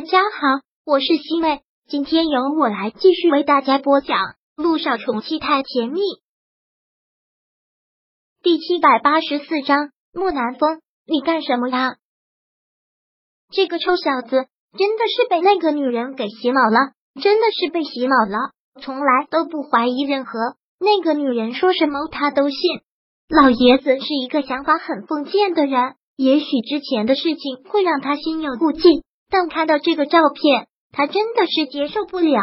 大家好，我是西妹，今天由我来继续为大家播讲《路上宠妻太甜蜜》第七百八十四章。木南风，你干什么呀？这个臭小子真的是被那个女人给洗脑了，真的是被洗脑了，从来都不怀疑任何那个女人说什么他都信。老爷子是一个想法很封建的人。也许之前的事情会让他心有顾忌，但看到这个照片，他真的是接受不了。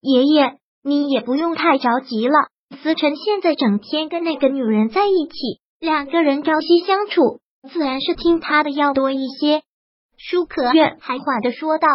爷爷，你也不用太着急了。思辰现在整天跟那个女人在一起，两个人朝夕相处，自然是听他的要多一些。舒可月还缓着说道。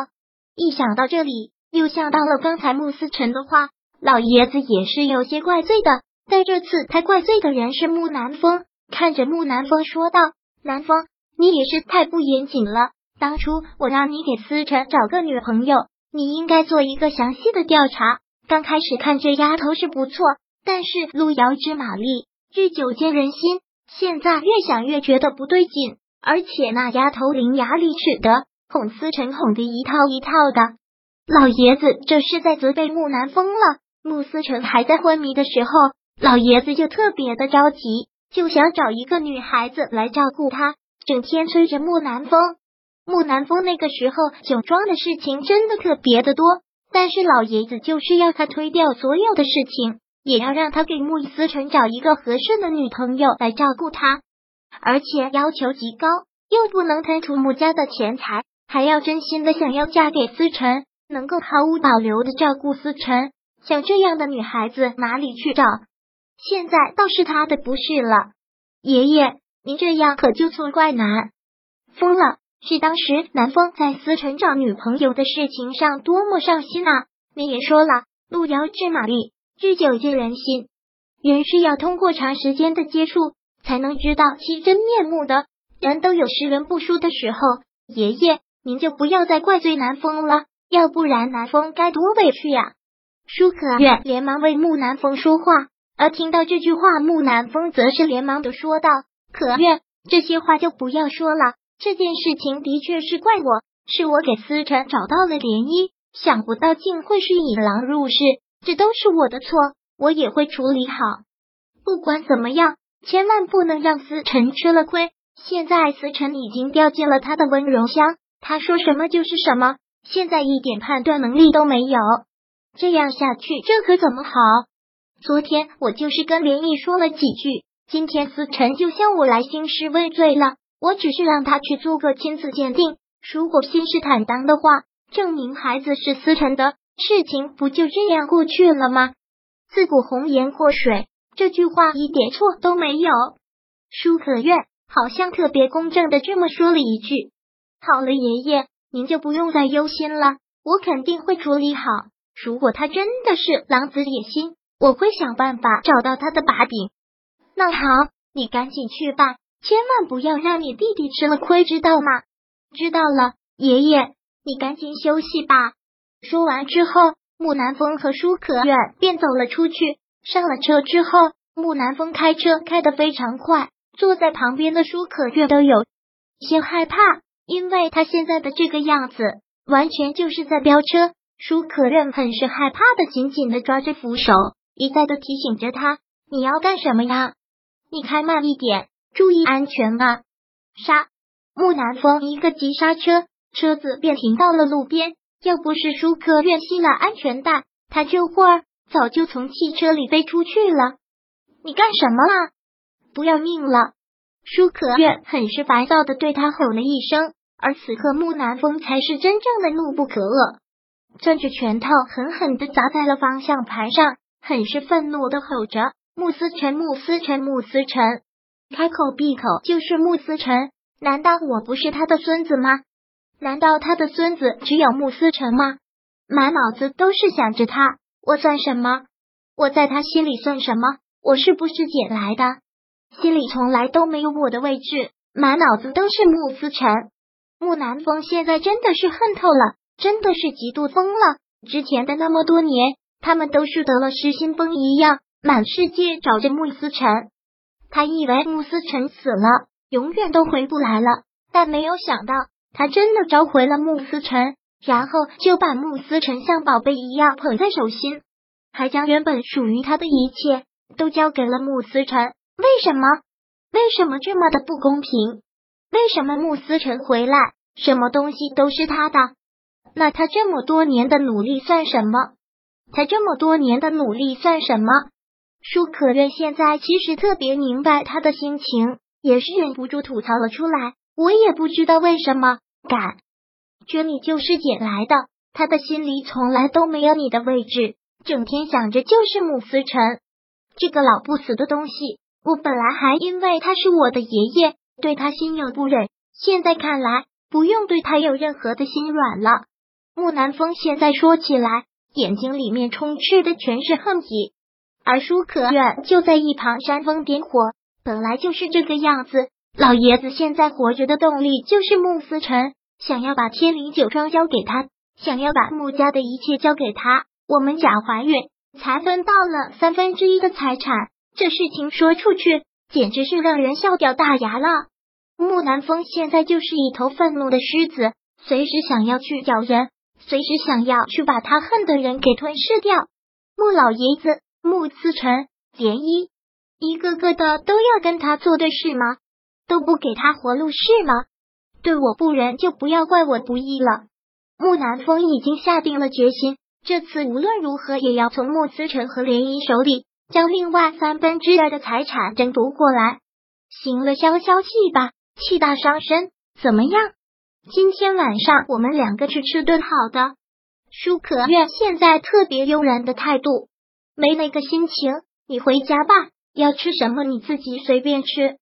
一想到这里，又想到了刚才穆思辰的话，老爷子也是有些怪罪的。但这次他怪罪的人是木南风，看着木南风说道。南风，你也是太不严谨了。当初我让你给思辰找个女朋友，你应该做一个详细的调查。刚开始看这丫头是不错，但是路遥知马力，日久见人心。现在越想越觉得不对劲，而且那丫头伶牙俐齿的，哄思辰哄得一套一套的。老爷子这是在责备木南风了。穆思辰还在昏迷的时候，老爷子就特别的着急。就想找一个女孩子来照顾他，整天催着木南风。木南风那个时候酒庄的事情真的特别的多，但是老爷子就是要他推掉所有的事情，也要让他给穆思成找一个合适的女朋友来照顾他，而且要求极高，又不能贪图穆家的钱财，还要真心的想要嫁给思成，能够毫无保留的照顾思成。像这样的女孩子哪里去找？现在倒是他的不是了，爷爷，您这样可就错怪南风了。是当时南风在思成找女朋友的事情上多么上心啊！你也说了，路遥知马力，日久见人心，人是要通过长时间的接触才能知道其真面目的。人都有识人不淑的时候，爷爷，您就不要再怪罪南风了，要不然南风该多委屈呀！舒可愿连忙为木南风说话。而听到这句话，木南风则是连忙的说道：“可愿这些话就不要说了。这件事情的确是怪我，是我给思辰找到了涟漪，想不到竟会是引狼入室，这都是我的错，我也会处理好。不管怎么样，千万不能让思辰吃了亏。现在思辰已经掉进了他的温柔乡，他说什么就是什么，现在一点判断能力都没有。这样下去，这可怎么好？”昨天我就是跟连毅说了几句，今天思辰就向我来兴师问罪了。我只是让他去做个亲子鉴定，如果信誓坦荡的话，证明孩子是思辰的，事情不就这样过去了吗？自古红颜祸水，这句话一点错都没有。舒可愿好像特别公正的这么说了一句：“好了，爷爷，您就不用再忧心了，我肯定会处理好。如果他真的是狼子野心。”我会想办法找到他的把柄。那好，你赶紧去吧，千万不要让你弟弟吃了亏，知道吗？知道了，爷爷，你赶紧休息吧。说完之后，木南风和舒可远便走了出去。上了车之后，木南风开车开得非常快，坐在旁边的舒可月都有些害怕，因为他现在的这个样子，完全就是在飙车。舒可愿很是害怕的，紧紧的抓着扶手。一再的提醒着他：“你要干什么呀？你开慢一点，注意安全啊！”刹，木南风一个急刹车，车子便停到了路边。要不是舒克愿系了安全带，他这会儿早就从汽车里飞出去了。你干什么啦？不要命了！舒可愿很是烦躁的对他吼了一声。而此刻木南风才是真正的怒不可遏，攥着拳头狠狠的砸在了方向盘上。很是愤怒的吼着：“穆斯辰，穆斯辰，穆斯辰！”开口闭口就是穆思辰。难道我不是他的孙子吗？难道他的孙子只有穆思辰吗？满脑子都是想着他，我算什么？我在他心里算什么？我是不是捡来的？心里从来都没有我的位置，满脑子都是穆思辰。穆南风现在真的是恨透了，真的是嫉妒疯了。之前的那么多年。他们都是得了失心疯一样，满世界找着穆思辰。他以为穆思辰死了，永远都回不来了，但没有想到他真的召回了穆思辰。然后就把穆思辰像宝贝一样捧在手心，还将原本属于他的一切都交给了穆思辰。为什么？为什么这么的不公平？为什么穆思辰回来，什么东西都是他的？那他这么多年的努力算什么？他这么多年的努力算什么？舒可月现在其实特别明白他的心情，也是忍不住吐槽了出来。我也不知道为什么，感觉你就是捡来的。他的心里从来都没有你的位置，整天想着就是穆思辰这个老不死的东西。我本来还因为他是我的爷爷，对他心有不忍，现在看来不用对他有任何的心软了。木南风现在说起来，眼睛里面充斥的全是恨意，而舒可愿就在一旁煽风点火。本来就是这个样子，老爷子现在活着的动力就是穆思辰，想要把天灵酒庄交给他，想要把穆家的一切交给他，我们贾怀孕才分到了三分之一的财产，这事情说出去简直是让人笑掉大牙了。木南风现在就是一头愤怒的狮子，随时想要去咬人。随时想要去把他恨的人给吞噬掉，穆老爷子、穆思辰、莲漪，一个个的都要跟他作对是吗？都不给他活路是吗？对我不仁，就不要怪我不义了。穆南风已经下定了决心，这次无论如何也要从穆思辰和莲漪手里将另外三分之二的财产争夺过来。行了，消消气吧，气大伤身，怎么样？今天晚上我们两个去吃顿好的。舒可愿现在特别悠然的态度，没那个心情。你回家吧，要吃什么你自己随便吃。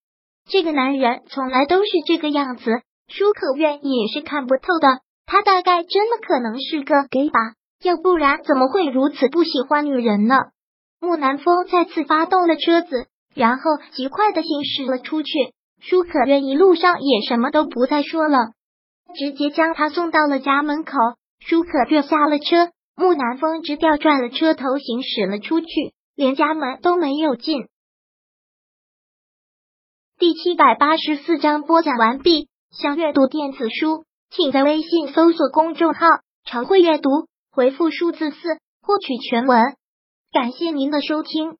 这个男人从来都是这个样子，舒可愿也是看不透的。他大概真的可能是个 gay 吧，要不然怎么会如此不喜欢女人呢？木南风再次发动了车子，然后极快的行驶了出去。舒可愿一路上也什么都不再说了。直接将他送到了家门口，舒可月下了车，木南风直调转了车头行驶了出去，连家门都没有进。第七百八十四章播讲完毕。想阅读电子书，请在微信搜索公众号“常会阅读”，回复数字四获取全文。感谢您的收听。